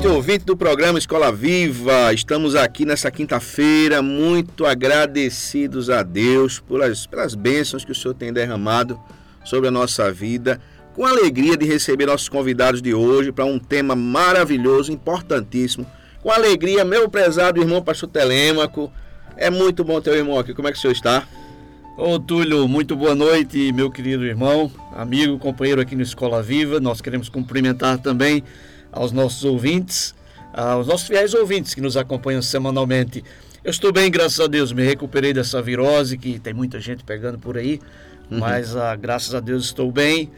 Noite, ouvinte do programa Escola Viva. Estamos aqui nessa quinta-feira, muito agradecidos a Deus pelas, pelas bênçãos que o Senhor tem derramado sobre a nossa vida. Com alegria de receber nossos convidados de hoje para um tema maravilhoso, importantíssimo. Com alegria, meu prezado irmão Pastor Telêmaco. É muito bom ter o irmão aqui. Como é que o senhor está? Ô Túlio, muito boa noite, meu querido irmão, amigo, companheiro aqui no Escola Viva. Nós queremos cumprimentar também aos nossos ouvintes, aos nossos fiéis ouvintes que nos acompanham semanalmente. Eu estou bem, graças a Deus, me recuperei dessa virose que tem muita gente pegando por aí, uhum. mas ah, graças a Deus estou bem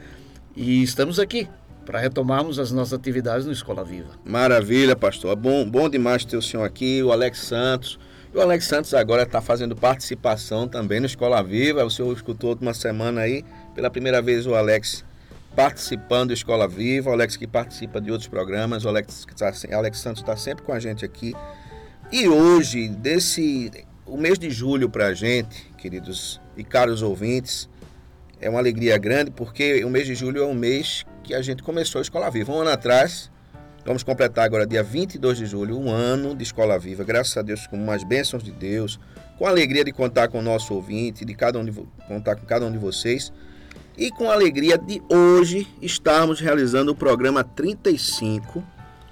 e estamos aqui para retomarmos as nossas atividades no Escola Viva. Maravilha, pastor. Bom, bom demais ter o senhor aqui, o Alex Santos. E o Alex Santos agora está fazendo participação também no Escola Viva. O senhor escutou uma semana aí, pela primeira vez o Alex participando da Escola Viva, o Alex que participa de outros programas, o Alex, tá, Alex Santos está sempre com a gente aqui. E hoje, desse o mês de julho para a gente, queridos e caros ouvintes, é uma alegria grande porque o mês de julho é um mês que a gente começou a Escola Viva. Um ano atrás, vamos completar agora, dia 22 de julho, um ano de Escola Viva. Graças a Deus, com umas bênçãos de Deus, com a alegria de contar com o nosso ouvinte, de cada um de, contar com cada um de vocês e com a alegria de hoje estarmos realizando o programa 35.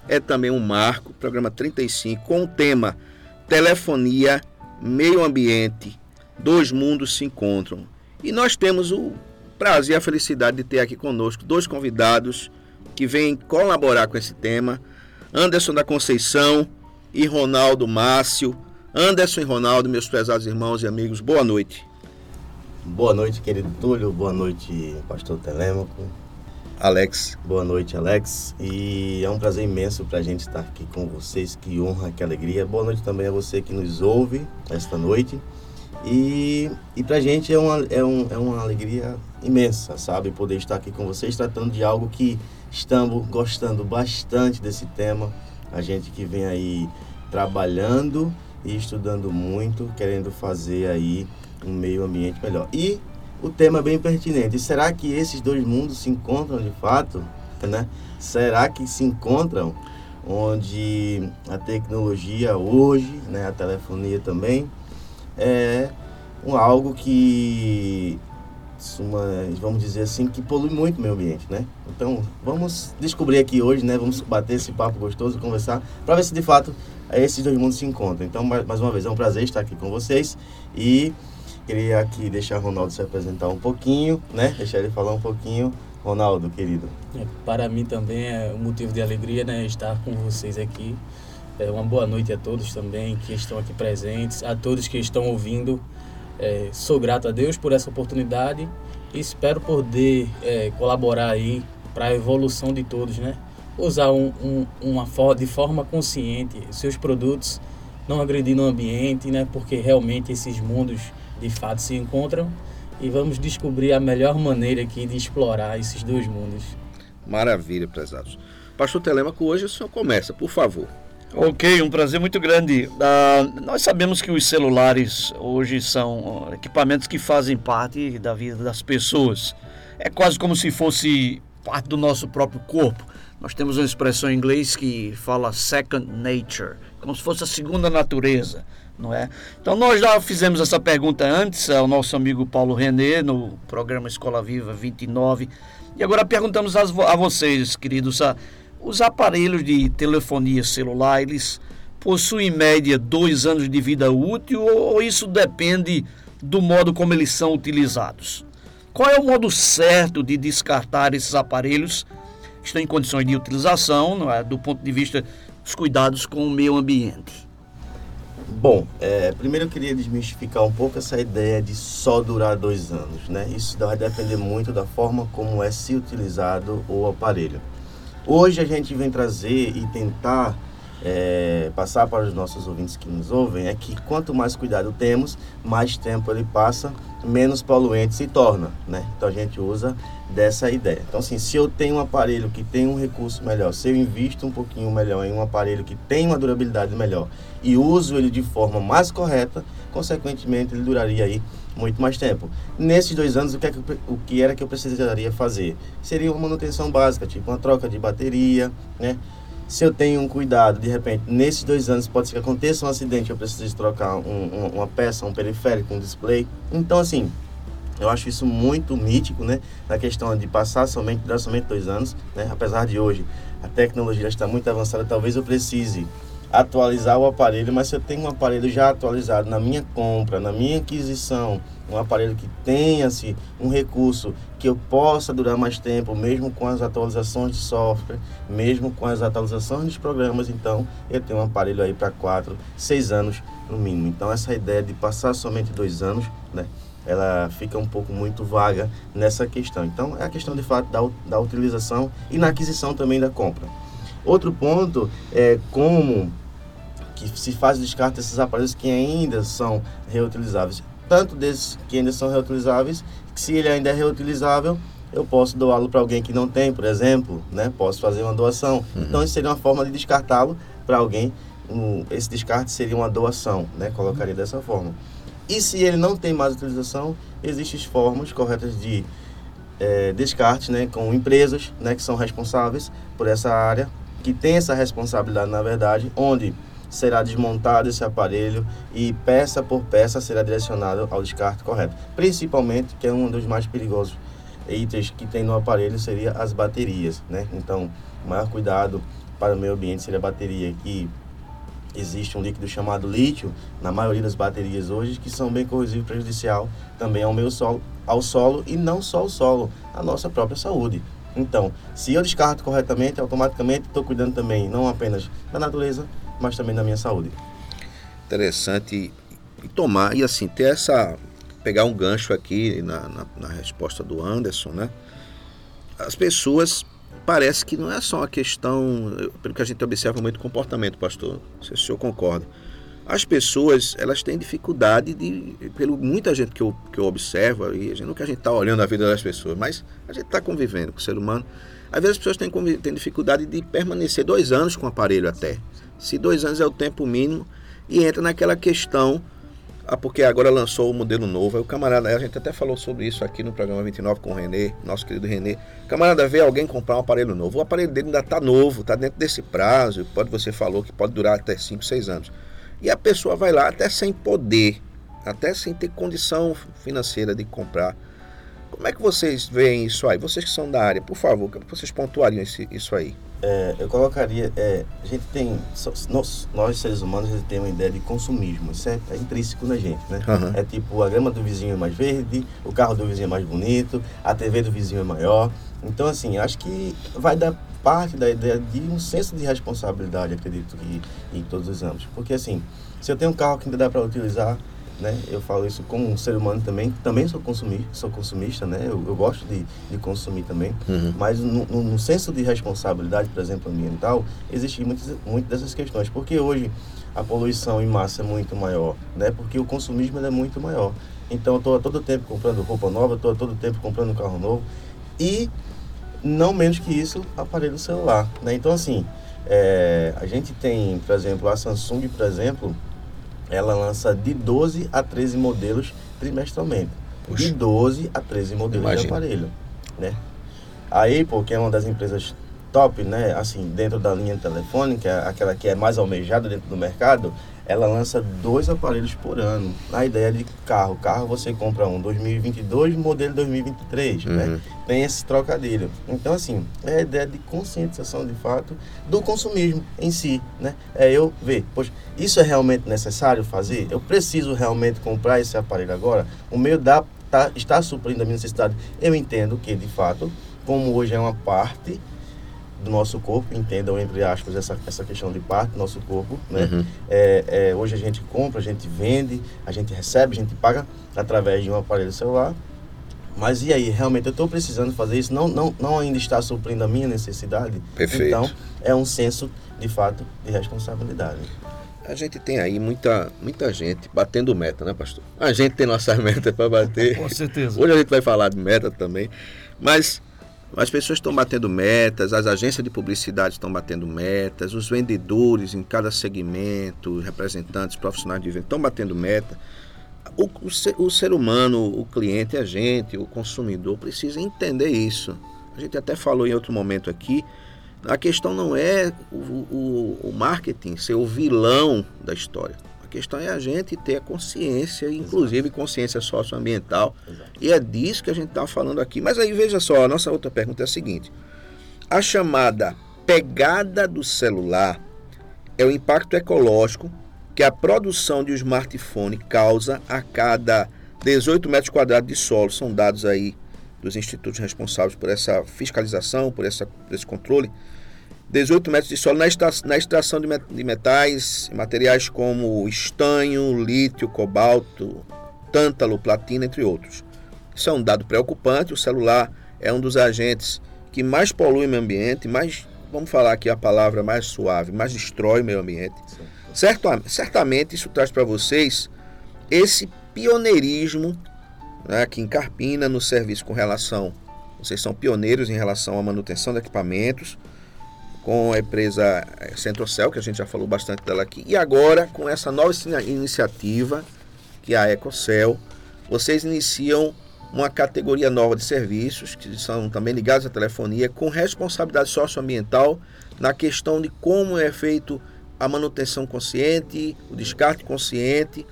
É também um marco, programa 35, com o tema Telefonia, Meio Ambiente, Dois Mundos se Encontram. E nós temos o prazer e a felicidade de ter aqui conosco dois convidados que vêm colaborar com esse tema: Anderson da Conceição e Ronaldo Márcio. Anderson e Ronaldo, meus prezados irmãos e amigos, boa noite. Boa noite, querido Túlio. Boa noite, pastor Telêmaco. Alex. Boa noite, Alex. E é um prazer imenso para a gente estar aqui com vocês. Que honra, que alegria. Boa noite também a você que nos ouve esta noite. E, e para a gente é uma, é, um, é uma alegria imensa, sabe? Poder estar aqui com vocês tratando de algo que estamos gostando bastante desse tema. A gente que vem aí trabalhando e estudando muito, querendo fazer aí um meio ambiente melhor. E o tema é bem pertinente. Será que esses dois mundos se encontram de fato? Né? Será que se encontram onde a tecnologia hoje, né, a telefonia também, é um, algo que uma, vamos dizer assim, que polui muito o meio ambiente, né? Então, vamos descobrir aqui hoje, né? Vamos bater esse papo gostoso, conversar, para ver se de fato esses dois mundos se encontram. Então, mais uma vez, é um prazer estar aqui com vocês e Queria aqui deixar o Ronaldo se apresentar um pouquinho, né? Deixar ele falar um pouquinho. Ronaldo, querido. É, para mim também é um motivo de alegria, né? Estar com vocês aqui. É, uma boa noite a todos também que estão aqui presentes, a todos que estão ouvindo. É, sou grato a Deus por essa oportunidade e espero poder é, colaborar aí para a evolução de todos, né? Usar um, um, uma forma, de forma consciente seus produtos, não agredindo o ambiente, né? Porque realmente esses mundos de fato se encontram e vamos descobrir a melhor maneira aqui de explorar esses dois mundos. Maravilha, prezados. Pastor Telemaco, hoje o senhor começa, por favor. Ok, um prazer muito grande. Uh, nós sabemos que os celulares hoje são equipamentos que fazem parte da vida das pessoas. É quase como se fosse parte do nosso próprio corpo. Nós temos uma expressão em inglês que fala second nature, como se fosse a segunda natureza não é? Então nós já fizemos essa pergunta antes ao nosso amigo Paulo Renê no programa Escola Viva 29 e agora perguntamos a, a vocês, queridos, a, os aparelhos de telefonia celular eles possuem em média dois anos de vida útil ou, ou isso depende do modo como eles são utilizados? Qual é o modo certo de descartar esses aparelhos que estão em condições de utilização, é? do ponto de vista os cuidados com o meio ambiente? Bom, é, primeiro eu queria desmistificar um pouco essa ideia de só durar dois anos, né? Isso vai depender muito da forma como é se utilizado o aparelho. Hoje a gente vem trazer e tentar é, passar para os nossos ouvintes que nos ouvem é que quanto mais cuidado temos, mais tempo ele passa, menos poluente se torna, né? Então a gente usa dessa ideia. Então assim, se eu tenho um aparelho que tem um recurso melhor, se eu invisto um pouquinho melhor em um aparelho que tem uma durabilidade melhor e uso ele de forma mais correta, consequentemente ele duraria aí muito mais tempo. Nesses dois anos, o que, é que, o que era que eu precisaria fazer? Seria uma manutenção básica, tipo uma troca de bateria, né? Se eu tenho um cuidado, de repente, nesses dois anos pode ser que aconteça um acidente, eu preciso trocar um, um, uma peça, um periférico, um display. Então, assim, eu acho isso muito mítico, né? Na questão de passar somente, durar somente dois anos, né? Apesar de hoje a tecnologia está muito avançada, talvez eu precise atualizar o aparelho, mas se eu tenho um aparelho já atualizado na minha compra, na minha aquisição, um aparelho que tenha-se um recurso que eu possa durar mais tempo, mesmo com as atualizações de software, mesmo com as atualizações dos programas, então eu tenho um aparelho aí para quatro, seis anos no mínimo. Então essa ideia de passar somente dois anos, né? ela fica um pouco muito vaga nessa questão. Então, é a questão de fato da, da utilização e na aquisição também da compra. Outro ponto é como que se faz o descarte desses aparelhos que ainda são reutilizáveis. Tanto desses que ainda são reutilizáveis, se ele ainda é reutilizável, eu posso doá-lo para alguém que não tem, por exemplo, né? Posso fazer uma doação. Uhum. Então, isso seria uma forma de descartá-lo para alguém. Um, esse descarte seria uma doação, né? Colocaria dessa forma. E se ele não tem mais utilização, existem formas corretas de é, descarte, né? Com empresas, né? Que são responsáveis por essa área, que tem essa responsabilidade, na verdade, onde será desmontado esse aparelho e peça por peça será direcionado ao descarte correto. Principalmente, que é um dos mais perigosos itens que tem no aparelho seria as baterias, né? Então, o maior cuidado para o meio ambiente seria a bateria que existe um líquido chamado lítio na maioria das baterias hoje que são bem corrosivo e prejudicial também ao meio solo, ao solo e não só ao solo, a nossa própria saúde. Então, se eu descarto corretamente, automaticamente estou cuidando também não apenas da natureza, mas também da minha saúde. Interessante e tomar, e assim, ter essa. pegar um gancho aqui na, na, na resposta do Anderson, né? As pessoas parece que não é só uma questão, pelo que a gente observa muito comportamento, pastor. Não sei se o senhor concorda. As pessoas, elas têm dificuldade de, pelo muita gente que eu, que eu observo, e a gente, não que a gente está olhando a vida das pessoas, mas a gente está convivendo com o ser humano. Às vezes as pessoas têm, têm dificuldade de permanecer dois anos com o aparelho até se dois anos é o tempo mínimo, e entra naquela questão, ah, porque agora lançou o modelo novo. Aí o camarada, a gente até falou sobre isso aqui no programa 29 com o Renê, nosso querido Renê. Camarada vê alguém comprar um aparelho novo. O aparelho dele ainda está novo, está dentro desse prazo. Pode, você falou que pode durar até 5, 6 anos. E a pessoa vai lá até sem poder, até sem ter condição financeira de comprar. Como é que vocês veem isso aí? Vocês que são da área, por favor, que vocês pontuariam isso aí? É, eu colocaria, é, a gente tem, nós, nós seres humanos, a gente tem uma ideia de consumismo, isso é, é intrínseco na gente, né? Uhum. É tipo, a grama do vizinho é mais verde, o carro do vizinho é mais bonito, a TV do vizinho é maior. Então, assim, acho que vai dar parte da ideia de um senso de responsabilidade, acredito que em todos os âmbitos. Porque, assim, se eu tenho um carro que ainda dá para utilizar, né? Eu falo isso como um ser humano também, também sou consumista, sou consumista, né? Eu, eu gosto de, de consumir também, uhum. mas no, no, no, senso de responsabilidade, por exemplo, ambiental, existem muitas, muitas dessas questões, porque hoje a poluição em massa é muito maior, né? Porque o consumismo é muito maior. Então eu estou a todo tempo comprando roupa nova, estou a todo tempo comprando carro novo e não menos que isso, aparelho celular, né? Então assim, é, a gente tem, por exemplo, a Samsung, por exemplo, ela lança de 12 a 13 modelos trimestralmente. Puxa. De 12 a 13 modelos Imagina. de aparelho, né? A Apple, que é uma das empresas top, né, assim, dentro da linha telefônica, aquela que é mais almejada dentro do mercado, ela lança dois aparelhos por ano. A ideia de carro, carro você compra um 2022, modelo 2023, né? uhum. né? Tem esse trocadilho. Então, assim, é a ideia de conscientização, de fato, do consumismo em si, né? É eu ver, poxa, isso é realmente necessário fazer? Eu preciso realmente comprar esse aparelho agora? O meu dá, tá, está suprindo a minha necessidade? Eu entendo que, de fato, como hoje é uma parte do nosso corpo, entendam entre aspas essa, essa questão de parte do nosso corpo, né? Uhum. É, é, hoje a gente compra, a gente vende, a gente recebe, a gente paga através de um aparelho celular. Mas e aí, realmente eu estou precisando fazer isso? Não, não, não ainda está suprindo a minha necessidade? Perfeito. Então, é um senso, de fato, de responsabilidade. A gente tem aí muita, muita gente batendo meta, né, pastor? A gente tem nossas metas para bater. Com certeza. Hoje a gente vai falar de meta também, mas as pessoas estão batendo metas, as agências de publicidade estão batendo metas, os vendedores em cada segmento, representantes, profissionais de venda estão batendo meta. O, o, ser, o ser humano, o cliente, a gente, o consumidor precisa entender isso. A gente até falou em outro momento aqui, a questão não é o, o, o marketing ser o vilão da história. A questão é a gente ter a consciência, inclusive consciência socioambiental. Exato. E é disso que a gente está falando aqui. Mas aí veja só, a nossa outra pergunta é a seguinte: a chamada pegada do celular é o impacto ecológico que a produção de um smartphone causa a cada 18 metros quadrados de solo. São dados aí dos institutos responsáveis por essa fiscalização, por, essa, por esse controle. 18 metros de solo na, extra, na extração de, met, de metais, materiais como estanho, lítio, cobalto, tântalo, platina, entre outros. Isso é um dado preocupante. O celular é um dos agentes que mais polui o meio ambiente, mais, vamos falar aqui a palavra mais suave, mais destrói o meio ambiente. Certo, certamente isso traz para vocês esse pioneirismo né, aqui em Carpina no serviço com relação. Vocês são pioneiros em relação à manutenção de equipamentos com a empresa Centrocel, que a gente já falou bastante dela aqui, e agora com essa nova iniciativa, que é a Ecocel, vocês iniciam uma categoria nova de serviços, que são também ligados à telefonia, com responsabilidade socioambiental na questão de como é feito a manutenção consciente, o descarte consciente.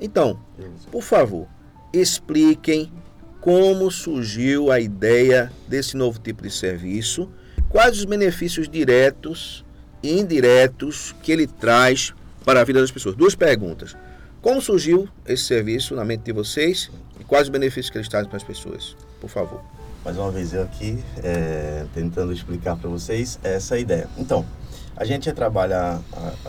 Então, por favor, expliquem como surgiu a ideia desse novo tipo de serviço, quais os benefícios diretos e indiretos que ele traz para a vida das pessoas. Duas perguntas. Como surgiu esse serviço na mente de vocês e quais os benefícios que ele traz para as pessoas? Por favor. Mais uma vez eu aqui é, tentando explicar para vocês essa ideia. Então, a gente trabalha,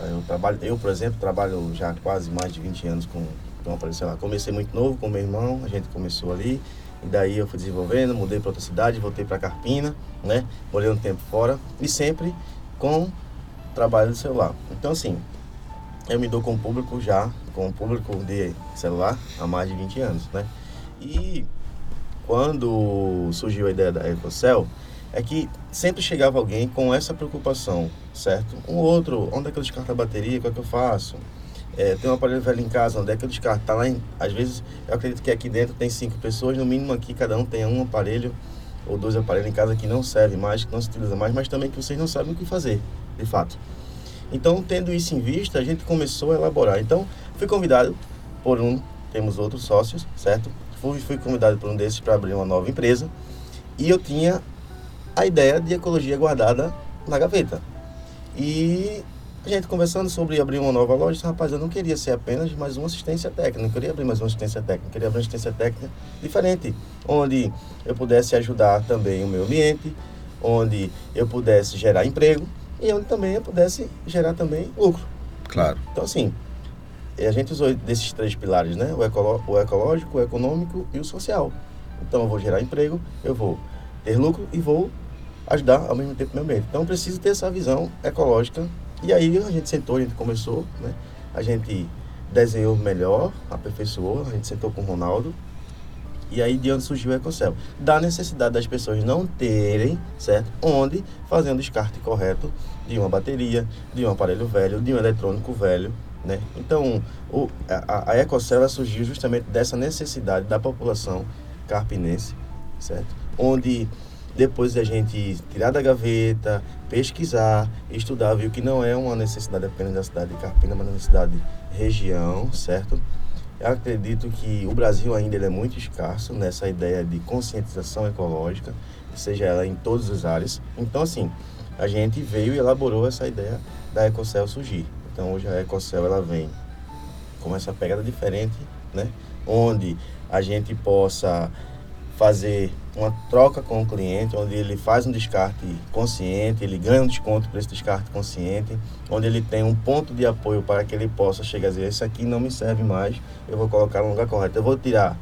eu trabalho, eu por exemplo trabalho já quase mais de 20 anos com, com aparelho celular. Comecei muito novo com meu irmão, a gente começou ali e daí eu fui desenvolvendo, mudei para outra cidade, voltei para Carpina, né? Morei um tempo fora e sempre com trabalho de celular. Então assim, eu me dou com o público já, com o público de celular há mais de 20 anos, né? E quando surgiu a ideia da EcoCell, é que sempre chegava alguém com essa preocupação, certo? Um outro, onde é que eu descarto a bateria, o que é que eu faço? É, tem um aparelho velho em casa, onde é que eu descarto? Tá lá em, às vezes, eu acredito que aqui dentro tem cinco pessoas, no mínimo aqui cada um tem um aparelho ou dois aparelhos em casa que não serve mais, que não se utiliza mais, mas também que vocês não sabem o que fazer, de fato. Então, tendo isso em vista, a gente começou a elaborar. Então, fui convidado por um, temos outros sócios, certo? Fui, fui convidado por um desses para abrir uma nova empresa e eu tinha a ideia de ecologia guardada na gaveta. E a gente conversando sobre abrir uma nova loja, disse, rapaz, eu não queria ser apenas mais uma assistência técnica, não queria abrir mais uma assistência técnica, queria abrir uma assistência técnica diferente, onde eu pudesse ajudar também o meio ambiente, onde eu pudesse gerar emprego e onde também eu pudesse gerar também lucro. Claro. Então, assim, a gente usou desses três pilares, né? O, ecolo o ecológico, o econômico e o social. Então, eu vou gerar emprego, eu vou ter lucro e vou ajudar ao mesmo tempo o meio ambiente. Então, preciso ter essa visão ecológica. E aí, a gente sentou, a gente começou, né? A gente desenhou melhor, aperfeiçoou, a gente sentou com o Ronaldo. E aí, de onde surgiu o EcoCell? Da necessidade das pessoas não terem, certo? Onde fazer um descarte correto de uma bateria, de um aparelho velho, de um eletrônico velho, né? Então, o, a, a surgiu justamente dessa necessidade da população carpinense, certo? Onde depois da gente tirar da gaveta, pesquisar, estudar, viu que não é uma necessidade apenas da cidade de Carpina, mas uma necessidade de região, certo? Eu acredito que o Brasil ainda é muito escasso nessa ideia de conscientização ecológica, seja ela em todas as áreas. Então, assim, a gente veio e elaborou essa ideia da EcoCell surgir. Então, hoje a EcoCell ela vem com essa pegada diferente, né? Onde a gente possa fazer uma troca com o cliente, onde ele faz um descarte consciente, ele ganha um desconto por esse descarte consciente, onde ele tem um ponto de apoio para que ele possa chegar a dizer, isso aqui não me serve mais, eu vou colocar no lugar correto. Eu vou tirar,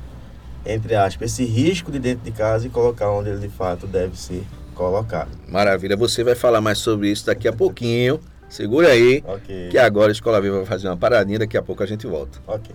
entre aspas, esse risco de dentro de casa e colocar onde ele de fato deve ser colocado. Maravilha, você vai falar mais sobre isso daqui a pouquinho. Segura aí, okay. que agora a Escola Viva vai fazer uma paradinha, daqui a pouco a gente volta. Ok.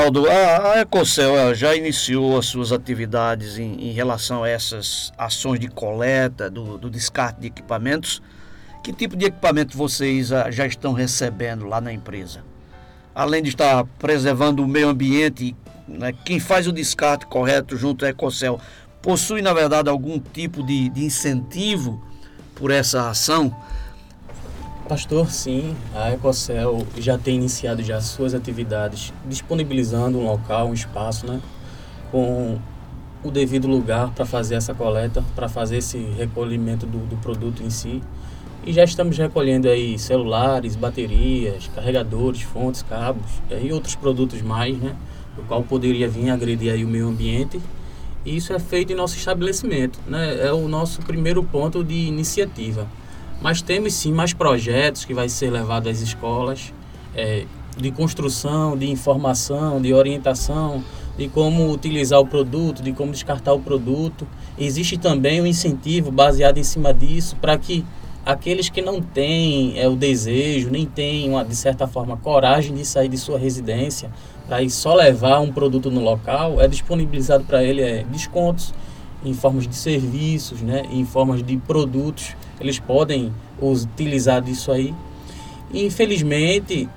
Ronaldo, a, a Ecocel já iniciou as suas atividades em, em, relação a essas ações de coleta, do, do, descarte de equipamentos. Que tipo de equipamento vocês já estão recebendo lá na empresa? Além de estar preservando o meio ambiente, né, quem faz o descarte correto junto à Ecocel possui, na verdade, algum tipo de, de incentivo por essa ação? Pastor, sim, a Ecocel já tem iniciado já suas atividades, disponibilizando um local, um espaço, né, com o devido lugar para fazer essa coleta, para fazer esse recolhimento do, do, produto em si. E já estamos recolhendo aí celulares, baterias, carregadores, fontes, cabos eh, e outros produtos mais, né, o qual poderia vir agredir aí o meio ambiente. E isso é feito em nosso estabelecimento, né, é o nosso primeiro ponto de iniciativa mas temos sim mais projetos que vai ser levado às escolas é, de construção, de informação, de orientação, de como utilizar o produto, de como descartar o produto. Existe também um incentivo baseado em cima disso para que aqueles que não têm é, o desejo, nem têm, uma, de certa forma, coragem de sair de sua residência para ir só levar um produto no local, é disponibilizado para ele é, descontos em formas de serviços, né, em formas de produtos eles podem utilizar disso aí. Infelizmente,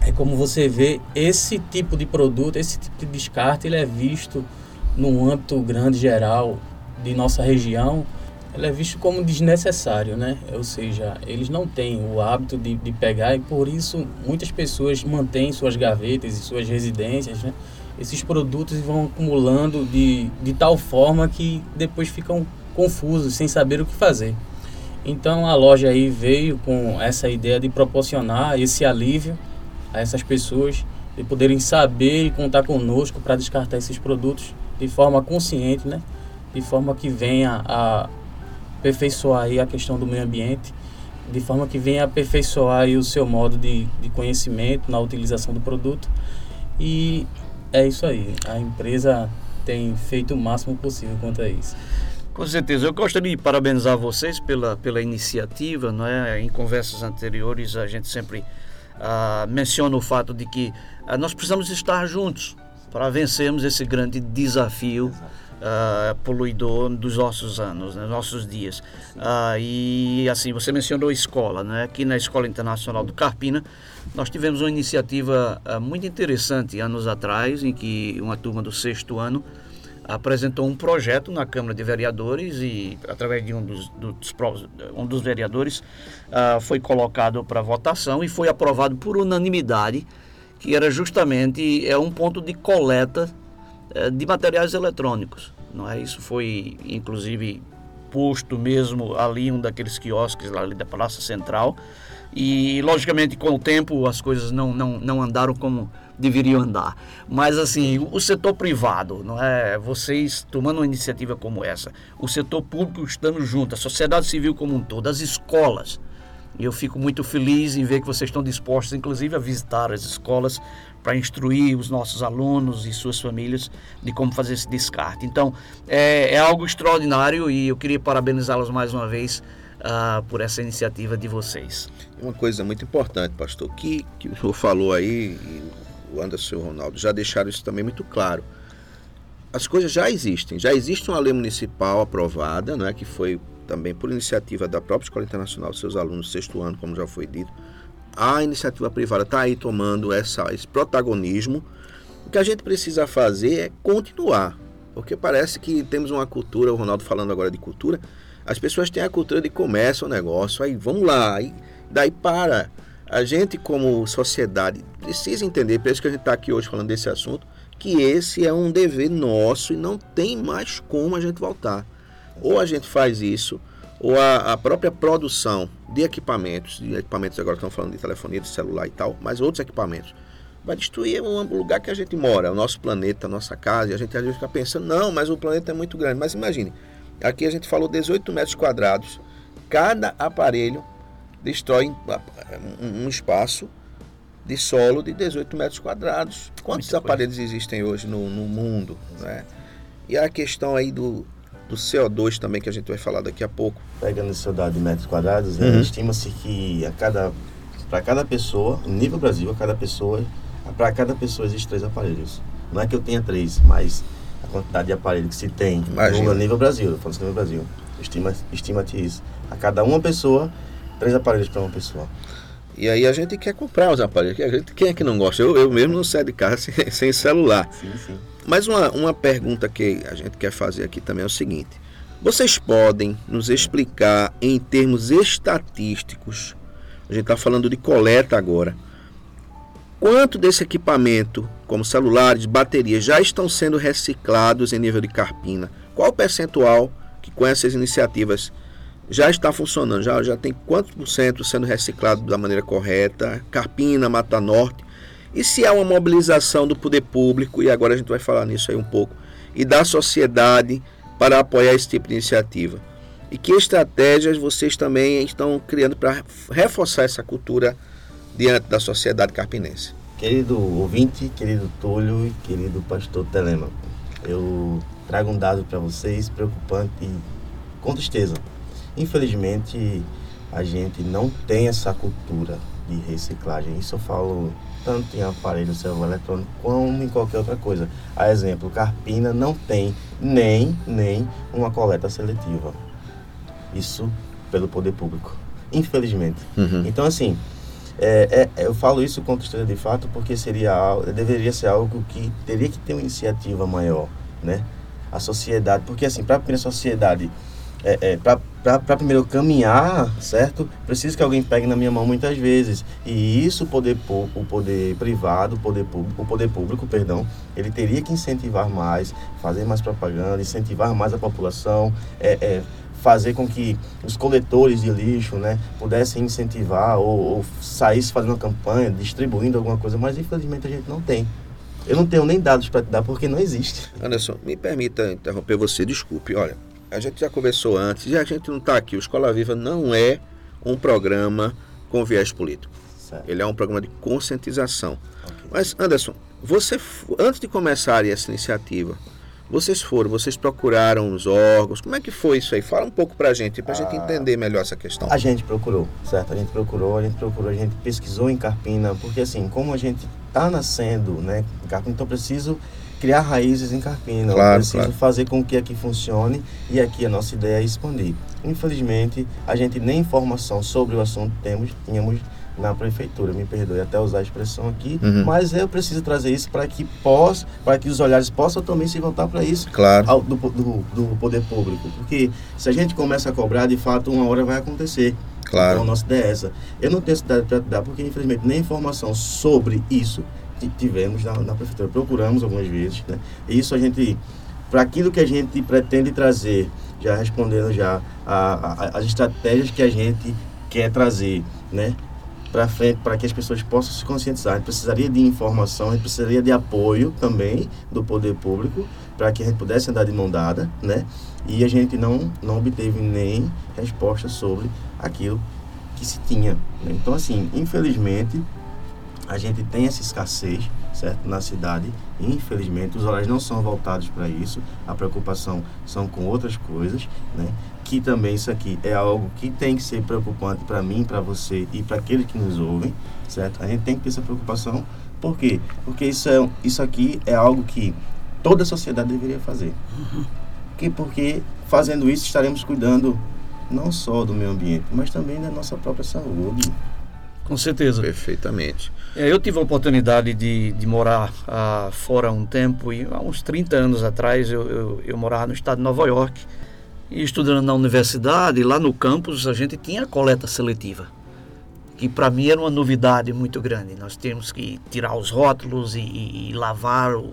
é como você vê, esse tipo de produto, esse tipo de descarte, ele é visto no âmbito grande geral de nossa região, ele é visto como desnecessário, né? Ou seja, eles não têm o hábito de, de pegar e por isso muitas pessoas mantêm suas gavetas e suas residências, né? Esses produtos vão acumulando de, de tal forma que depois ficam confusos, sem saber o que fazer. Então a loja aí veio com essa ideia de proporcionar esse alívio a essas pessoas de poderem saber e contar conosco para descartar esses produtos de forma consciente, né? De forma que venha a aperfeiçoar aí a questão do meio ambiente, de forma que venha a aperfeiçoar aí o seu modo de, de conhecimento na utilização do produto. E é isso aí. A empresa tem feito o máximo possível quanto a isso. Com certeza. Eu gostaria de parabenizar vocês pela, pela iniciativa. Não é? Em conversas anteriores, a gente sempre ah, menciona o fato de que ah, nós precisamos estar juntos para vencermos esse grande desafio uh, poluidor dos nossos anos, né, nossos dias. Uh, e assim, você mencionou escola, né? Aqui na Escola Internacional do Carpina, nós tivemos uma iniciativa uh, muito interessante anos atrás, em que uma turma do sexto ano apresentou um projeto na Câmara de Vereadores e, através de um dos, dos um dos vereadores, uh, foi colocado para votação e foi aprovado por unanimidade, que era justamente é um ponto de coleta uh, de materiais eletrônicos. Não é? Isso foi, inclusive, posto mesmo ali um daqueles quiosques lá ali da Praça Central. E, logicamente, com o tempo as coisas não, não, não andaram como deveriam andar. Mas assim, o setor privado, não é? Vocês tomando uma iniciativa como essa, o setor público estando junto, a sociedade civil como um todo, as escolas. E eu fico muito feliz em ver que vocês estão dispostos, inclusive, a visitar as escolas para instruir os nossos alunos e suas famílias de como fazer esse descarte. Então, é, é algo extraordinário e eu queria parabenizá-los mais uma vez uh, por essa iniciativa de vocês. Uma coisa muito importante, pastor, que, que o senhor falou aí, o Anderson e o Ronaldo já deixaram isso também muito claro. As coisas já existem, já existe uma lei municipal aprovada, não é, que foi também por iniciativa da própria Escola Internacional, seus alunos, sexto ano, como já foi dito. A iniciativa privada está aí tomando essa, esse protagonismo. O que a gente precisa fazer é continuar, porque parece que temos uma cultura, o Ronaldo falando agora de cultura, as pessoas têm a cultura de comércio, o negócio, aí vamos lá, aí, daí para a gente, como sociedade, precisa entender, por isso que a gente está aqui hoje falando desse assunto, que esse é um dever nosso e não tem mais como a gente voltar. Ou a gente faz isso, ou a, a própria produção de equipamentos, de equipamentos agora estão falando de telefonia, de celular e tal, mas outros equipamentos, vai destruir o lugar que a gente mora, o nosso planeta, a nossa casa, e a gente às vezes fica pensando, não, mas o planeta é muito grande. Mas imagine, aqui a gente falou 18 metros quadrados, cada aparelho destrói um espaço de solo de 18 metros quadrados. Quantos Muita aparelhos coisa. existem hoje no, no mundo? Né? E a questão aí do, do CO2 também, que a gente vai falar daqui a pouco. Pegando esse dado de metros quadrados, né, uhum. estima-se que a cada, para cada pessoa, nível Brasil, a cada pessoa, para cada pessoa existem três aparelhos. Não é que eu tenha três, mas quantidade de aparelhos que se tem Imagina. no nível Brasil, eu falo nível Brasil, estima-te estima isso. A cada uma pessoa Três aparelhos para uma pessoa. E aí a gente quer comprar os aparelhos. Quem é que não gosta? Eu, eu mesmo não saio de casa sem, sem celular. Sim, sim. Mas uma, uma pergunta que a gente quer fazer aqui também é o seguinte. Vocês podem nos explicar em termos estatísticos, a gente está falando de coleta agora, quanto desse equipamento, como celulares, baterias, já estão sendo reciclados em nível de carpina? Qual o percentual que com essas iniciativas já está funcionando, já, já tem quantos por cento sendo reciclado da maneira correta, Carpina, Mata Norte, e se há uma mobilização do poder público, e agora a gente vai falar nisso aí um pouco, e da sociedade para apoiar esse tipo de iniciativa. E que estratégias vocês também estão criando para reforçar essa cultura diante da sociedade carpinense? Querido ouvinte, querido Túlio e querido pastor Telema, eu trago um dado para vocês preocupante e com tristeza. Infelizmente, a gente não tem essa cultura de reciclagem. Isso eu falo tanto em aparelho celular eletrônico como em qualquer outra coisa. A exemplo, Carpina não tem nem, nem uma coleta seletiva. Isso pelo poder público. Infelizmente. Uhum. Então, assim, é, é, eu falo isso com tristeza de fato porque seria deveria ser algo que teria que ter uma iniciativa maior, né? A sociedade, porque assim, para a sociedade é, é, para primeiro caminhar, certo? Preciso que alguém pegue na minha mão muitas vezes. E isso o poder, o poder privado, o poder público, o poder público, perdão, ele teria que incentivar mais, fazer mais propaganda, incentivar mais a população, é, é fazer com que os coletores de lixo, né, pudessem incentivar ou, ou saísse fazendo uma campanha, distribuindo alguma coisa, mas infelizmente a gente não tem. Eu não tenho nem dados para te dar porque não existe. Anderson, me permita interromper você, desculpe. Olha, a gente já conversou antes e a gente não está aqui. O Escola Viva não é um programa com viés político. Certo. Ele é um programa de conscientização. Okay. Mas, Anderson, você, antes de começar essa iniciativa, vocês foram, vocês procuraram os órgãos, como é que foi isso aí? Fala um pouco pra gente, pra ah, gente entender melhor essa questão. A gente procurou, certo? A gente procurou, a gente procurou, a gente pesquisou em Carpina, porque assim, como a gente tá nascendo, né, em Carpina, então preciso criar raízes em Carpina. Claro, preciso claro. fazer com que aqui funcione e aqui a nossa ideia é expandir. Infelizmente, a gente nem informação sobre o assunto temos, tínhamos na prefeitura. Me perdoe até usar a expressão aqui, uhum. mas eu preciso trazer isso para que possa, para que os olhares possam também se voltar para isso, claro. Ao, do, do, do, poder público. Porque se a gente começa a cobrar, de fato, uma hora vai acontecer. Claro. Então, a nossa ideia é essa. Eu não tenho cidade para dar, porque infelizmente nem informação sobre isso tivemos na, na prefeitura. Procuramos algumas vezes, né? E isso a gente, para aquilo que a gente pretende trazer, já respondendo já a, a, as estratégias que a gente quer trazer, né? Para frente, para que as pessoas possam se conscientizar. A gente precisaria de informação, a gente precisaria de apoio também do poder público para que a gente pudesse andar de mão dada, né? E a gente não, não obteve nem resposta sobre aquilo que se tinha. Né? Então, assim, infelizmente, a gente tem essa escassez, certo, na cidade. Infelizmente, os horários não são voltados para isso. A preocupação são com outras coisas, né? Que também isso aqui é algo que tem que ser preocupante para mim, para você e para aqueles que nos ouvem, certo? A gente tem que ter essa preocupação. Por quê? Porque isso, é, isso aqui é algo que toda a sociedade deveria fazer. Que porque fazendo isso estaremos cuidando não só do meio ambiente, mas também da nossa própria saúde. Com certeza. Perfeitamente. É, eu tive a oportunidade de, de morar ah, fora um tempo e há uns 30 anos atrás eu, eu, eu, morava no estado de Nova York e estudando na universidade, lá no campus a gente tinha coleta seletiva, que para mim era uma novidade muito grande. Nós tínhamos que tirar os rótulos e, e, e lavar o,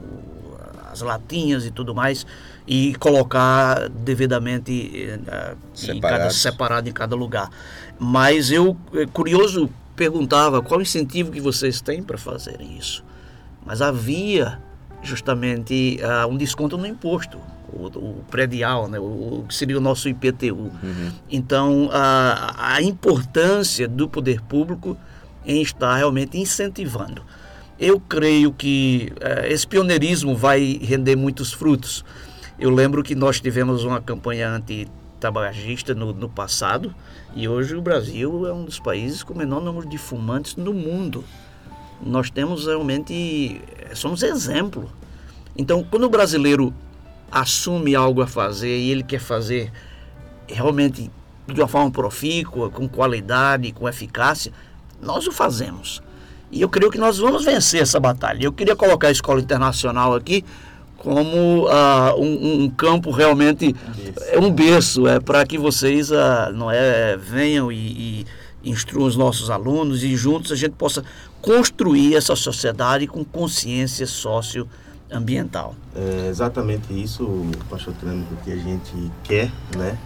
as latinhas e tudo mais e colocar devidamente uh, em cada, separado em cada lugar. Mas eu, é curioso perguntava qual o incentivo que vocês têm para fazerem isso. Mas havia justamente uh, um desconto no imposto, o, o predial, né, o, que seria o nosso IPTU. Uhum. Então, a, a importância do poder público em estar realmente incentivando. Eu creio que uh, esse pioneirismo vai render muitos frutos. Eu lembro que nós tivemos uma campanha anti tabagista no, no passado e hoje o Brasil é um dos países com o menor número de fumantes no mundo. Nós temos realmente, somos exemplo. Então, quando o brasileiro assume algo a fazer e ele quer fazer realmente de uma forma profícua, com qualidade, com eficácia, nós o fazemos. E eu creio que nós vamos vencer essa batalha. Eu queria colocar a escola internacional aqui como uh, um, um, campo realmente é um berço é para que vocês uh, não é venham e, e instruam os nossos alunos e juntos a gente possa construir essa sociedade com consciência socioambiental. É exatamente isso, pastor Trâmico, que a gente quer, né?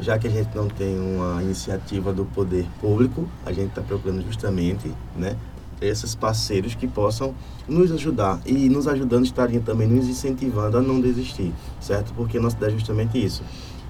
Já que a gente não tem uma iniciativa do poder público, a gente está procurando justamente, né, esses parceiros que possam nos ajudar e nos ajudando estariam também nos incentivando a não desistir, certo? Porque nossa ideia é justamente isso.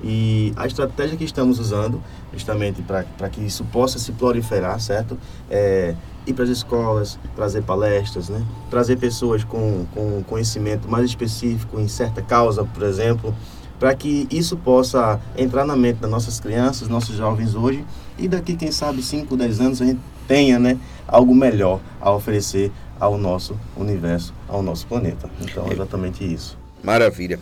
E a estratégia que estamos usando, justamente para que isso possa se proliferar, certo? É ir para as escolas, trazer palestras, né? trazer pessoas com, com conhecimento mais específico em certa causa, por exemplo, para que isso possa entrar na mente das nossas crianças, nossos jovens hoje, e daqui, quem sabe, 5, 10 anos, a gente tenha né, algo melhor a oferecer ao nosso universo, ao nosso planeta. Então, é exatamente isso. Maravilha.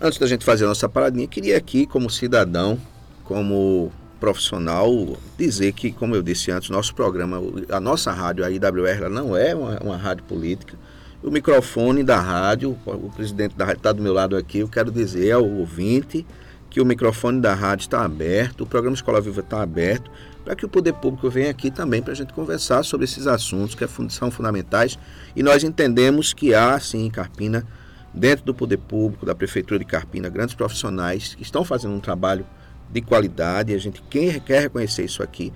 Antes da gente fazer a nossa paradinha, queria aqui, como cidadão, como profissional, dizer que, como eu disse antes, nosso programa, a nossa rádio, a IWR, não é uma, uma rádio política. O microfone da rádio, o presidente da rádio está do meu lado aqui, eu quero dizer ao ouvinte que o microfone da rádio está aberto, o programa Escola Viva está aberto para que o poder público venha aqui também para a gente conversar sobre esses assuntos que são fundamentais. E nós entendemos que há, sim, em Carpina, dentro do poder público, da Prefeitura de Carpina, grandes profissionais que estão fazendo um trabalho de qualidade. A gente quer reconhecer isso aqui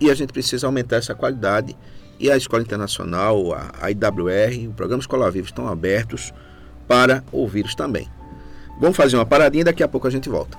e a gente precisa aumentar essa qualidade. E a Escola Internacional, a IWR, o programa Escola Viva estão abertos para ouvi-los também. Vamos fazer uma paradinha e daqui a pouco a gente volta.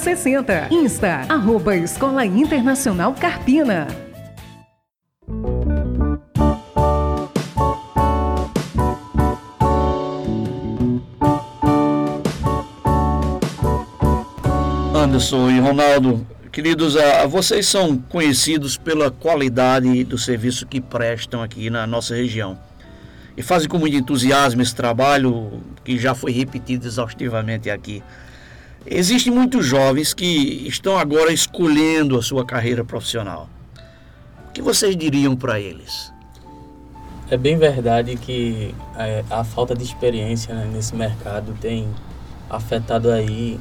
4060. Insta, arroba Escola Internacional Carpina. Anderson e Ronaldo, queridos, a, vocês são conhecidos pela qualidade do serviço que prestam aqui na nossa região. E fazem com muito entusiasmo esse trabalho que já foi repetido exaustivamente aqui. Existem muitos jovens que estão agora escolhendo a sua carreira profissional. O que vocês diriam para eles? É bem verdade que a, é, a falta de experiência né, nesse mercado tem afetado aí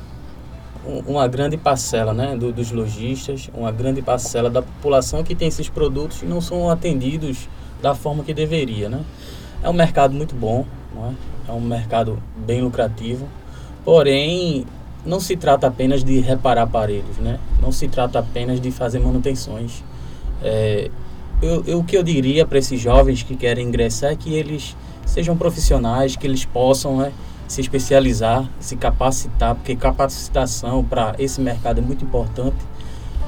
uma grande parcela né, do, dos lojistas, uma grande parcela da população que tem esses produtos e não são atendidos da forma que deveria. Né? É um mercado muito bom, é? é um mercado bem lucrativo, porém não se trata apenas de reparar aparelhos, né? Não se trata apenas de fazer manutenções. É, eu, eu, o que eu diria para esses jovens que querem ingressar é que eles sejam profissionais, que eles possam né, se especializar, se capacitar, porque capacitação para esse mercado é muito importante,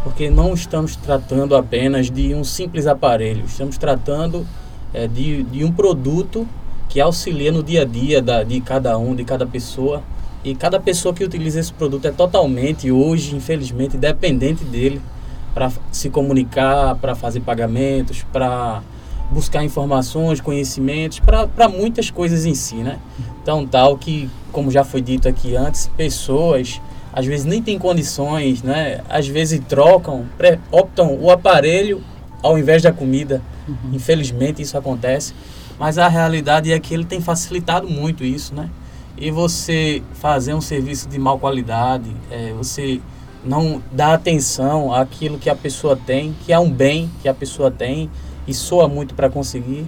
porque não estamos tratando apenas de um simples aparelho, estamos tratando é, de, de um produto que auxilia no dia a dia da, de cada um, de cada pessoa, e cada pessoa que utiliza esse produto é totalmente, hoje, infelizmente, dependente dele para se comunicar, para fazer pagamentos, para buscar informações, conhecimentos, para muitas coisas em si, né? Então, tal que, como já foi dito aqui antes, pessoas às vezes nem têm condições, né? Às vezes trocam, optam o aparelho ao invés da comida. Uhum. Infelizmente isso acontece, mas a realidade é que ele tem facilitado muito isso, né? E você fazer um serviço de mal qualidade, é, você não dá atenção àquilo que a pessoa tem, que é um bem que a pessoa tem e soa muito para conseguir,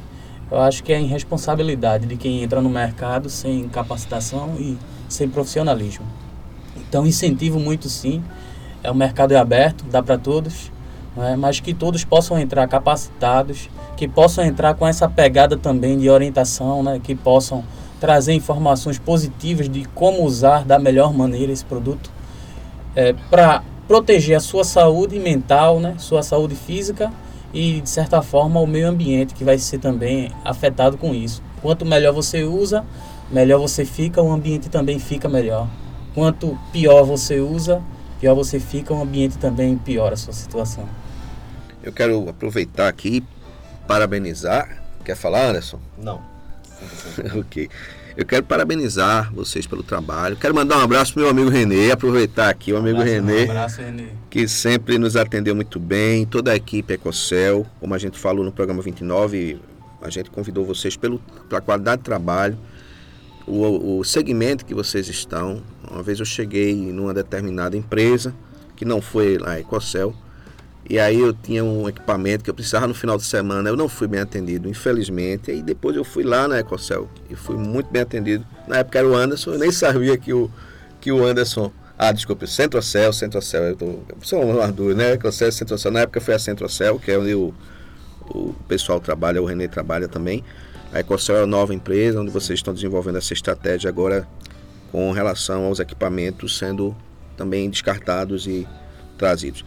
eu acho que é irresponsabilidade de quem entra no mercado sem capacitação e sem profissionalismo. Então incentivo muito sim, é o mercado é aberto, dá para todos, é? mas que todos possam entrar capacitados, que possam entrar com essa pegada também de orientação, né? que possam trazer informações positivas de como usar da melhor maneira esse produto é, para proteger a sua saúde mental, né, sua saúde física e de certa forma o meio ambiente que vai ser também afetado com isso. Quanto melhor você usa, melhor você fica, o ambiente também fica melhor. Quanto pior você usa, pior você fica, o ambiente também piora a sua situação. Eu quero aproveitar aqui parabenizar. Quer falar, Anderson? Não. ok. Eu quero parabenizar vocês pelo trabalho. Quero mandar um abraço pro meu amigo Renê, aproveitar aqui o amigo abraço, Renê, um abraço, Renê, que sempre nos atendeu muito bem, toda a equipe Ecocel, como a gente falou no programa 29, a gente convidou vocês pelo, pela qualidade de trabalho, o, o segmento que vocês estão. Uma vez eu cheguei numa determinada empresa, que não foi a Ecocel, e aí eu tinha um equipamento que eu precisava no final de semana, eu não fui bem atendido, infelizmente. E depois eu fui lá na Ecocel e fui muito bem atendido. Na época era o Anderson, eu nem sabia que o, que o Anderson. Ah, desculpe, Centrocel, Centrocel, eu tô. São uma dúvida, né? Ecocel, Centrocel. Na época foi a Centrocel, que é onde o, o pessoal trabalha, o Renê trabalha também. A Ecocel é a nova empresa onde vocês estão desenvolvendo essa estratégia agora com relação aos equipamentos sendo também descartados e trazidos.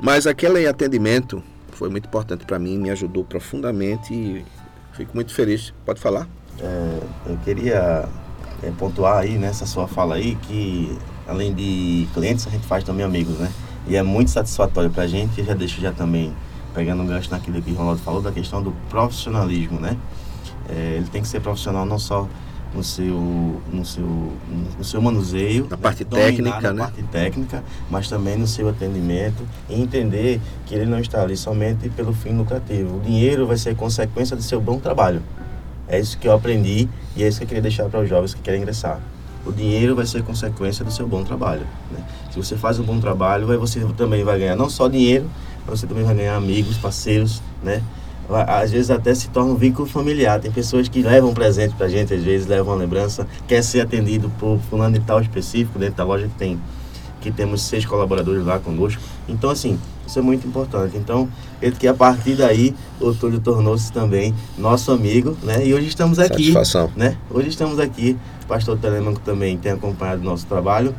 Mas aquele atendimento foi muito importante para mim, me ajudou profundamente e fico muito feliz. Pode falar? É, eu queria é, pontuar aí nessa sua fala aí que além de clientes a gente faz também amigos, né? E é muito satisfatório para a gente. Eu já deixo já também pegando um gancho naquilo que o Ronaldo falou da questão do profissionalismo, né? É, ele tem que ser profissional não só no seu, no seu, no seu manuseio, na parte dominar técnica, na né? parte técnica, mas também no seu atendimento e entender que ele não está ali somente pelo fim lucrativo. O dinheiro vai ser consequência do seu bom trabalho. É isso que eu aprendi e é isso que eu queria deixar para os jovens que querem ingressar. O dinheiro vai ser consequência do seu bom trabalho. Né? Se você faz um bom trabalho, você também vai ganhar não só dinheiro, mas você também vai ganhar amigos, parceiros, né? Às vezes até se torna um vínculo familiar. Tem pessoas que levam presente pra gente, às vezes levam uma lembrança, quer ser atendido por fulano de tal específico, dentro da loja que tem que temos seis colaboradores lá conosco. Então, assim, isso é muito importante. Então, que a partir daí, o Túlio tornou-se também nosso amigo, né? E hoje estamos aqui. Satisfação. Né? Hoje estamos aqui. O pastor Telemaco também tem acompanhado o nosso trabalho.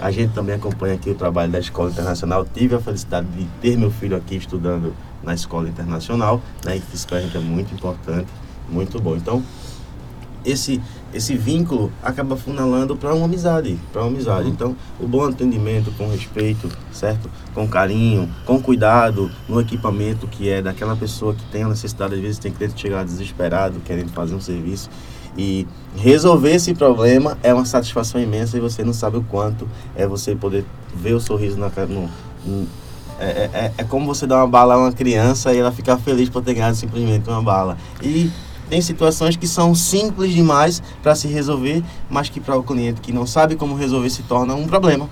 A gente também acompanha aqui o trabalho da Escola Internacional. Tive a felicidade de ter meu filho aqui estudando na Escola Internacional, né? E isso para a gente é muito importante, muito bom. Então, esse esse vínculo acaba funilando para uma amizade, para uma amizade. Então, o bom atendimento com respeito, certo? Com carinho, com cuidado no equipamento que é daquela pessoa que tem a necessidade, às vezes tem cliente chegar desesperado, querendo fazer um serviço e resolver esse problema é uma satisfação imensa e você não sabe o quanto é você poder ver o sorriso na no, no é, é, é, é como você dar uma bala a uma criança e ela ficar feliz por ter ganhado simplesmente uma bala. E tem situações que são simples demais para se resolver, mas que para o cliente que não sabe como resolver se torna um problema.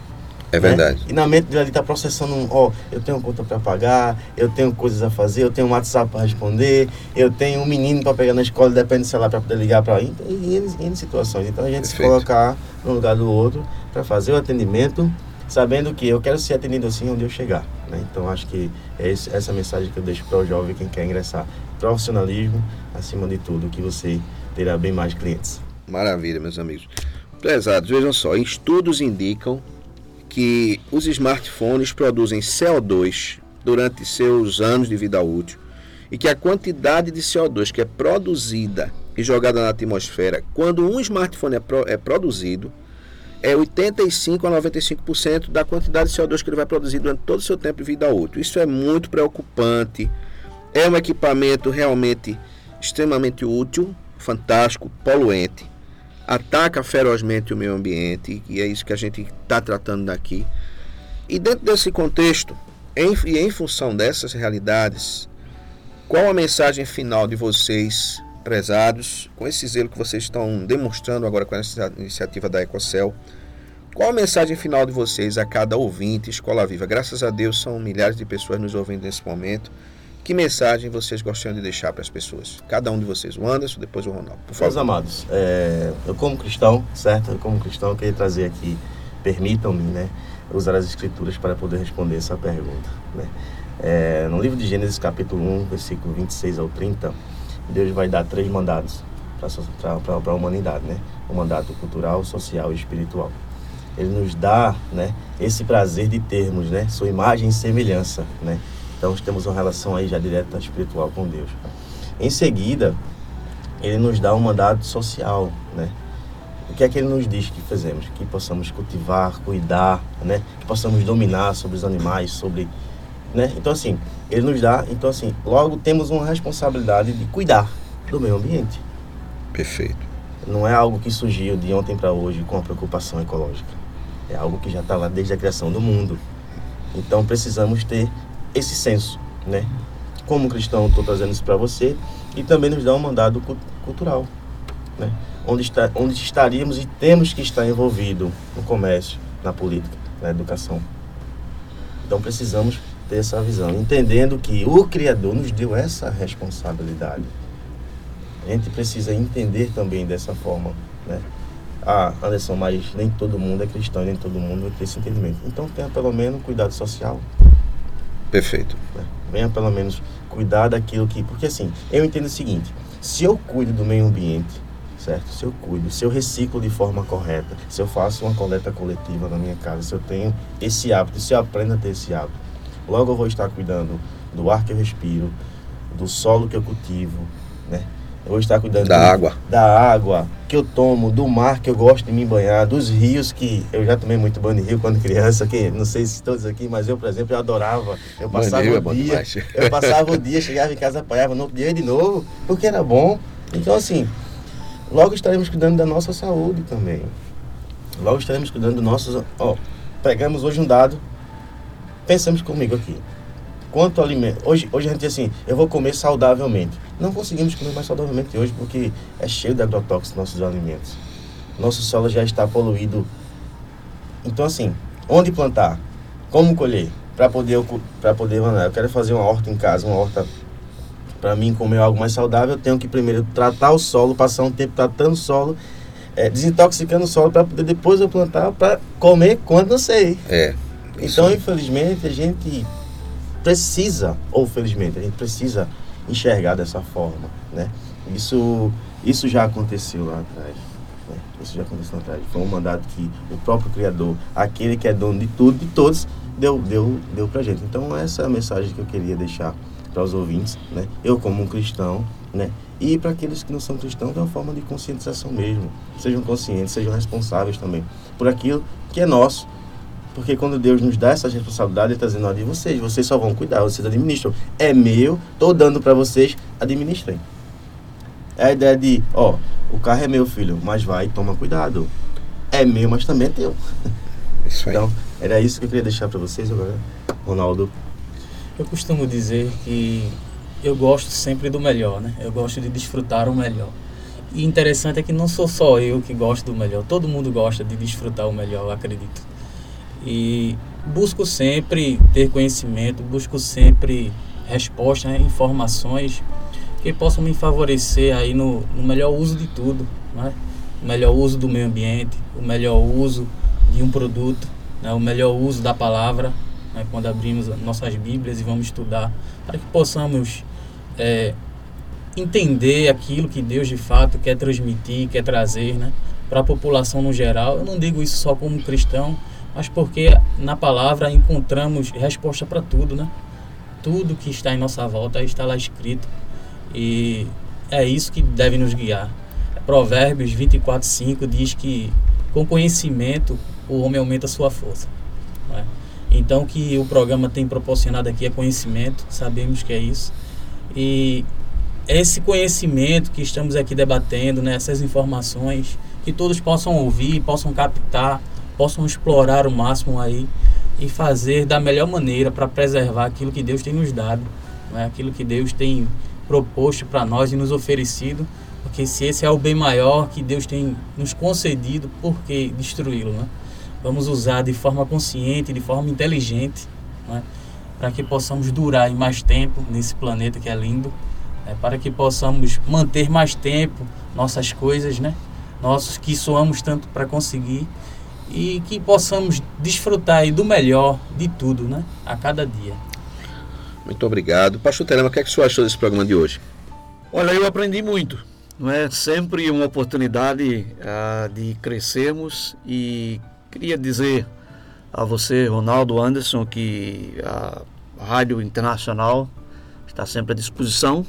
É verdade. Né? E na mente dele está processando, um, ó, eu tenho conta para pagar, eu tenho coisas a fazer, eu tenho um WhatsApp para responder, eu tenho um menino para pegar na escola, depende do celular para poder ligar para ele, e em situações. Então a gente Perfeito. se colocar no lugar do outro para fazer o atendimento, sabendo que eu quero ser atendido assim onde eu chegar. Né? Então acho que é essa mensagem que eu deixo para o jovem quem quer ingressar profissionalismo, acima de tudo, que você terá bem mais clientes. Maravilha, meus amigos. Prezados, vejam só, estudos indicam que os smartphones produzem CO2 durante seus anos de vida útil e que a quantidade de CO2 que é produzida e jogada na atmosfera quando um smartphone é, pro, é produzido é 85 a 95% da quantidade de CO2 que ele vai produzir durante todo o seu tempo de vida útil. Isso é muito preocupante é um equipamento realmente extremamente útil, fantástico, poluente, ataca ferozmente o meio ambiente, e é isso que a gente está tratando daqui. E dentro desse contexto, em, e em função dessas realidades, qual a mensagem final de vocês, prezados, com esse zelo que vocês estão demonstrando agora com essa iniciativa da Ecocel? Qual a mensagem final de vocês a cada ouvinte Escola Viva? Graças a Deus são milhares de pessoas nos ouvindo nesse momento. Que mensagem vocês gostariam de deixar para as pessoas? Cada um de vocês, o Anderson, depois o Ronaldo, por favor. Meus amados, é, eu como cristão, certo? Eu como cristão queria trazer aqui, permitam-me, né, usar as escrituras para poder responder essa pergunta, né? É, no livro de Gênesis, capítulo 1, versículo 26 ao 30, Deus vai dar três mandados para a humanidade, né? O mandato cultural, social e espiritual. Ele nos dá, né, esse prazer de termos, né, sua imagem e semelhança, né? Então temos uma relação aí já direta espiritual com Deus. Em seguida, ele nos dá um mandato social, né? O que é que ele nos diz que fazemos? Que possamos cultivar, cuidar, né? Que possamos dominar sobre os animais, sobre, né? Então assim, ele nos dá, então assim, logo temos uma responsabilidade de cuidar do meio ambiente. Perfeito. Não é algo que surgiu de ontem para hoje com a preocupação ecológica. É algo que já está lá desde a criação do mundo. Então precisamos ter esse senso, né? Como cristão, estou trazendo isso para você e também nos dá um mandado cultural, né? Onde, está, onde estaríamos e temos que estar envolvido no comércio, na política, na educação. Então precisamos ter essa visão, entendendo que o Criador nos deu essa responsabilidade. A gente precisa entender também dessa forma, né? Ah, Anderson, mas nem todo mundo é cristão, nem todo mundo ter esse entendimento. Então tenha pelo menos cuidado social, Perfeito. Venha pelo menos cuidar daquilo que. Porque assim, eu entendo o seguinte: se eu cuido do meio ambiente, certo? Se eu cuido, se eu reciclo de forma correta, se eu faço uma coleta coletiva na minha casa, se eu tenho esse hábito, se eu aprendo a ter esse hábito, logo eu vou estar cuidando do ar que eu respiro, do solo que eu cultivo, né? Eu vou estar cuidando da do, água. Da água que eu tomo, do mar que eu gosto de me banhar, dos rios que eu já tomei muito banho de rio quando criança, que não sei se todos aqui, mas eu, por exemplo, eu adorava. Eu passava o é dia, eu passava o dia, chegava em casa, apanhava no outro dia de novo, porque era bom. Então assim, logo estaremos cuidando da nossa saúde também. Logo estaremos cuidando dos nossos. Ó, pegamos hoje um dado, pensamos comigo aqui. Quanto alimento. Hoje, hoje a gente diz assim, eu vou comer saudavelmente. Não conseguimos comer mais saudavelmente hoje porque é cheio de agrotóxicos nossos alimentos. Nosso solo já está poluído. Então, assim, onde plantar? Como colher? Para poder, para poder, eu quero fazer uma horta em casa, uma horta para mim comer algo mais saudável, eu tenho que primeiro tratar o solo, passar um tempo tratando o solo, é, desintoxicando o solo para poder depois eu plantar para comer quando eu sei. É. Então, infelizmente, a gente precisa, ou felizmente, a gente precisa enxergar dessa forma, né? Isso, isso já aconteceu lá atrás. Né? Isso já aconteceu lá atrás. Foi um mandado que o próprio Criador, aquele que é dono de tudo, de todos, deu, deu, deu pra gente. Então, essa é a mensagem que eu queria deixar para os ouvintes, né? Eu como um cristão, né? E para aqueles que não são cristãos, é uma forma de conscientização mesmo. Sejam conscientes, sejam responsáveis também por aquilo que é nosso. Porque quando Deus nos dá essa responsabilidade, Ele está dizendo, olha, vocês, vocês só vão cuidar, vocês administram. É meu, estou dando para vocês, administrem. É a ideia de, ó, o carro é meu, filho, mas vai, toma cuidado. É meu, mas também é teu. Isso aí. Então, era isso que eu queria deixar para vocês agora. Ronaldo. Eu costumo dizer que eu gosto sempre do melhor, né? Eu gosto de desfrutar o melhor. E interessante é que não sou só eu que gosto do melhor, todo mundo gosta de desfrutar o melhor, acredito. E busco sempre ter conhecimento, busco sempre respostas, né? informações que possam me favorecer aí no, no melhor uso de tudo, né? o melhor uso do meio ambiente, o melhor uso de um produto, né? o melhor uso da palavra, né, quando abrimos nossas Bíblias e vamos estudar, para que possamos é, entender aquilo que Deus de fato quer transmitir, quer trazer né, para a população no geral. Eu não digo isso só como cristão, mas porque na palavra encontramos resposta para tudo, né? Tudo que está em nossa volta está lá escrito. E é isso que deve nos guiar. Provérbios 24, 5 diz que com conhecimento o homem aumenta a sua força. É? Então, que o programa tem proporcionado aqui é conhecimento, sabemos que é isso. E esse conhecimento que estamos aqui debatendo, né, essas informações, que todos possam ouvir, possam captar, possam explorar o máximo aí e fazer da melhor maneira para preservar aquilo que Deus tem nos dado, né, aquilo que Deus tem proposto para nós e nos oferecido, porque se esse é o bem maior que Deus tem nos concedido, por que destruí-lo, né? vamos usar de forma consciente, de forma inteligente, né? para que possamos durar mais tempo nesse planeta que é lindo, né? para que possamos manter mais tempo nossas coisas, né? nossos que soamos tanto para conseguir e que possamos desfrutar do melhor de tudo, né? a cada dia. Muito obrigado. Pastor Telema, o que, é que o senhor achou desse programa de hoje? Olha, eu aprendi muito. Não é sempre uma oportunidade uh, de crescermos e Queria dizer a você, Ronaldo Anderson, que a Rádio Internacional está sempre à disposição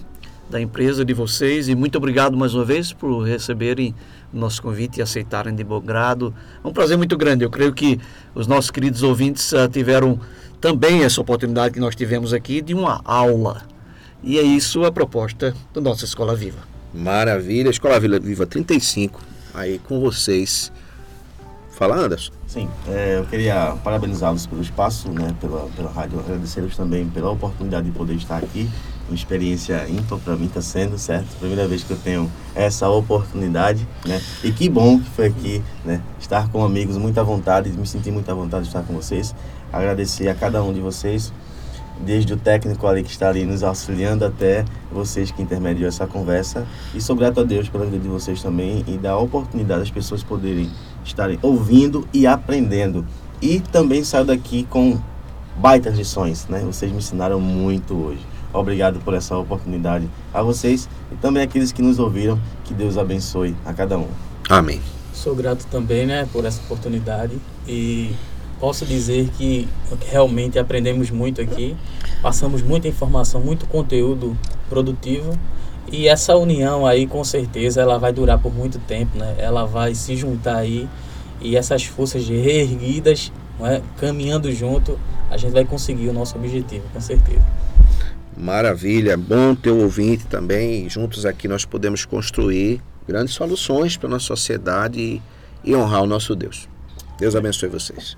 da empresa de vocês e muito obrigado mais uma vez por receberem nosso convite e aceitarem de bom grado. É um prazer muito grande. Eu creio que os nossos queridos ouvintes uh, tiveram também essa oportunidade que nós tivemos aqui de uma aula. E é isso a proposta da nossa Escola Viva. Maravilha, Escola Viva 35, aí com vocês. Fala, Anderson. Sim, é, eu queria parabenizá-los pelo espaço, né, pela, pela rádio, agradecer-los também pela oportunidade de poder estar aqui. Uma experiência ímpar para mim está sendo, certo? Primeira vez que eu tenho essa oportunidade, né? E que bom que foi aqui, né? Estar com amigos, muita vontade, me sentir muita vontade de estar com vocês. Agradecer a cada um de vocês desde o técnico ali que está ali nos auxiliando até vocês que intermediam essa conversa. E sou grato a Deus pela vida de vocês também e da oportunidade das pessoas poderem estarem ouvindo e aprendendo. E também saio daqui com baitas lições, né? Vocês me ensinaram muito hoje. Obrigado por essa oportunidade a vocês e também aqueles que nos ouviram. Que Deus abençoe a cada um. Amém. Sou grato também, né, por essa oportunidade e posso dizer que realmente aprendemos muito aqui, passamos muita informação, muito conteúdo produtivo e essa união aí com certeza ela vai durar por muito tempo, né? Ela vai se juntar aí e essas forças reerguidas, é? caminhando junto, a gente vai conseguir o nosso objetivo, com certeza. Maravilha, bom ter o ouvinte também. Juntos aqui nós podemos construir grandes soluções para a nossa sociedade e honrar o nosso Deus. Deus abençoe vocês.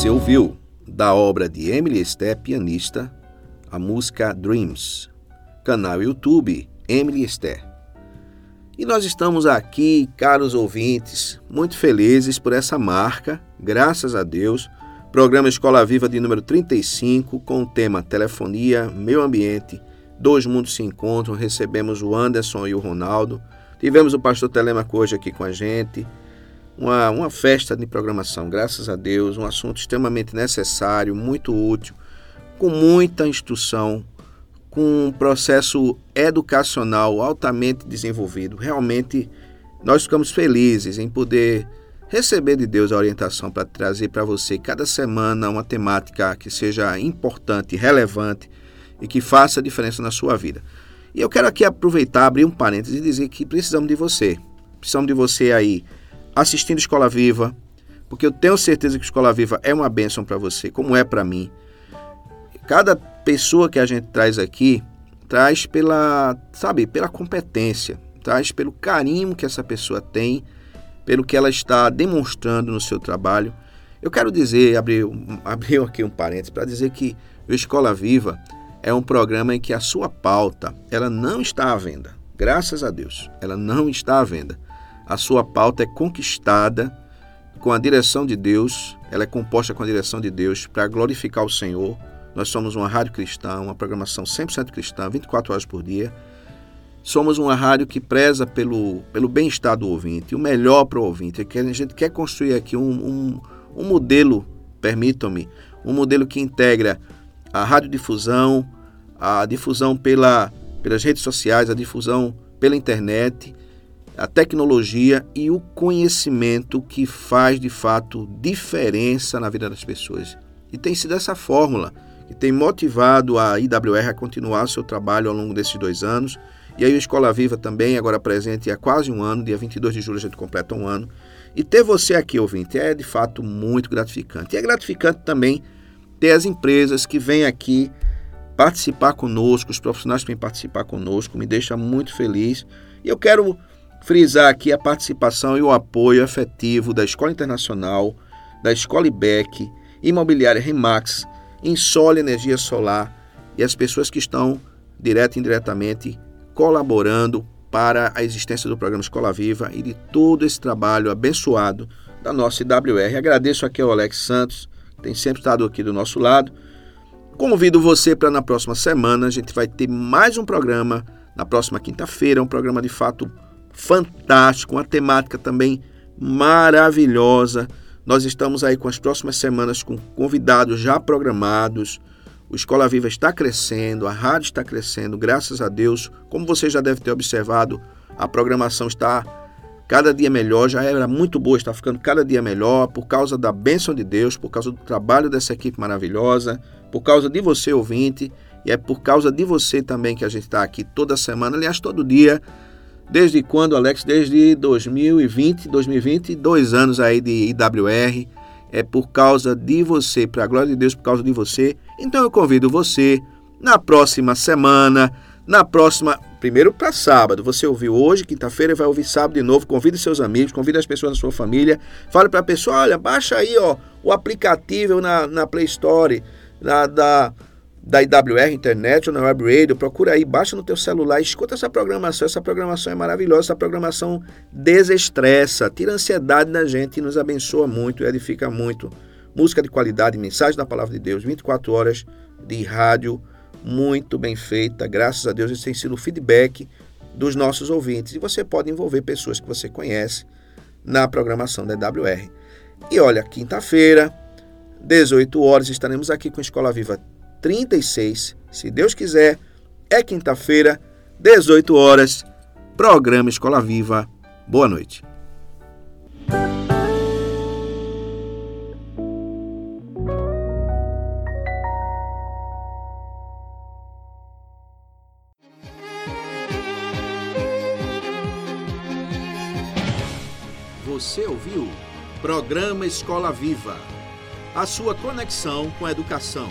Você ouviu, da obra de Emily Esté, pianista, a música Dreams. Canal YouTube Emily Esté. E nós estamos aqui, caros ouvintes, muito felizes por essa marca, graças a Deus. Programa Escola Viva de número 35, com o tema Telefonia, Meio Ambiente, Dois Mundos se Encontram. Recebemos o Anderson e o Ronaldo. Tivemos o pastor Telemaco hoje aqui com a gente. Uma, uma festa de programação, graças a Deus. Um assunto extremamente necessário, muito útil, com muita instrução, com um processo educacional altamente desenvolvido. Realmente, nós ficamos felizes em poder receber de Deus a orientação para trazer para você cada semana uma temática que seja importante, relevante e que faça diferença na sua vida. E eu quero aqui aproveitar, abrir um parênteses e dizer que precisamos de você. Precisamos de você aí assistindo Escola Viva, porque eu tenho certeza que Escola Viva é uma bênção para você, como é para mim. Cada pessoa que a gente traz aqui traz pela, sabe, pela competência, traz pelo carinho que essa pessoa tem, pelo que ela está demonstrando no seu trabalho. Eu quero dizer, abrir, abrir aqui um parênteses para dizer que o Escola Viva é um programa em que a sua pauta, ela não está à venda. Graças a Deus, ela não está à venda. A sua pauta é conquistada com a direção de Deus, ela é composta com a direção de Deus para glorificar o Senhor, nós somos uma rádio cristã, uma programação 100% cristã, 24 horas por dia. Somos uma rádio que preza pelo, pelo bem-estar do ouvinte, o melhor para o ouvinte. É a gente quer construir aqui um, um, um modelo, permitam-me, um modelo que integra a radiodifusão, a difusão pela, pelas redes sociais, a difusão pela internet, a tecnologia e o conhecimento que faz de fato diferença na vida das pessoas. E tem sido essa fórmula e tem motivado a IWR a continuar seu trabalho ao longo desses dois anos. E aí o Escola Viva também, agora presente há quase um ano, dia 22 de julho a gente completa um ano. E ter você aqui, ouvinte, é de fato muito gratificante. E é gratificante também ter as empresas que vêm aqui participar conosco, os profissionais que vêm participar conosco, me deixa muito feliz. E eu quero frisar aqui a participação e o apoio efetivo da Escola Internacional, da Escola IBEC, Imobiliária Remax, Insole Energia Solar e as pessoas que estão, direto e indiretamente, colaborando para a existência do programa Escola Viva e de todo esse trabalho abençoado da nossa IWR. Agradeço aqui ao Alex Santos, que tem sempre estado aqui do nosso lado. Convido você para na próxima semana, a gente vai ter mais um programa, na próxima quinta-feira, um programa de fato fantástico, uma temática também maravilhosa nós estamos aí com as próximas semanas com convidados já programados. O Escola Viva está crescendo, a rádio está crescendo, graças a Deus. Como você já deve ter observado, a programação está cada dia melhor, já era muito boa, está ficando cada dia melhor por causa da bênção de Deus, por causa do trabalho dessa equipe maravilhosa, por causa de você ouvinte, e é por causa de você também que a gente está aqui toda semana, aliás, todo dia, Desde quando, Alex? Desde 2020, 2020, dois anos aí de IWR. É por causa de você, para a glória de Deus, por causa de você. Então eu convido você na próxima semana, na próxima, primeiro para sábado. Você ouviu hoje, quinta-feira, vai ouvir sábado de novo. Convide seus amigos, convide as pessoas da sua família. Fale para a pessoa: olha, baixa aí ó, o aplicativo na, na Play Store, na, da da IWR na Web Radio, procura aí, baixa no teu celular, escuta essa programação, essa programação é maravilhosa, essa programação desestressa, tira ansiedade da gente e nos abençoa muito, edifica muito. Música de qualidade, mensagem da palavra de Deus, 24 horas de rádio, muito bem feita, graças a Deus, isso tem sido o feedback dos nossos ouvintes e você pode envolver pessoas que você conhece na programação da IWR. E olha, quinta-feira, 18 horas, estaremos aqui com Escola Viva 36, se Deus quiser, é quinta-feira, 18 horas, programa Escola Viva. Boa noite. Você ouviu? Programa Escola Viva. A sua conexão com a educação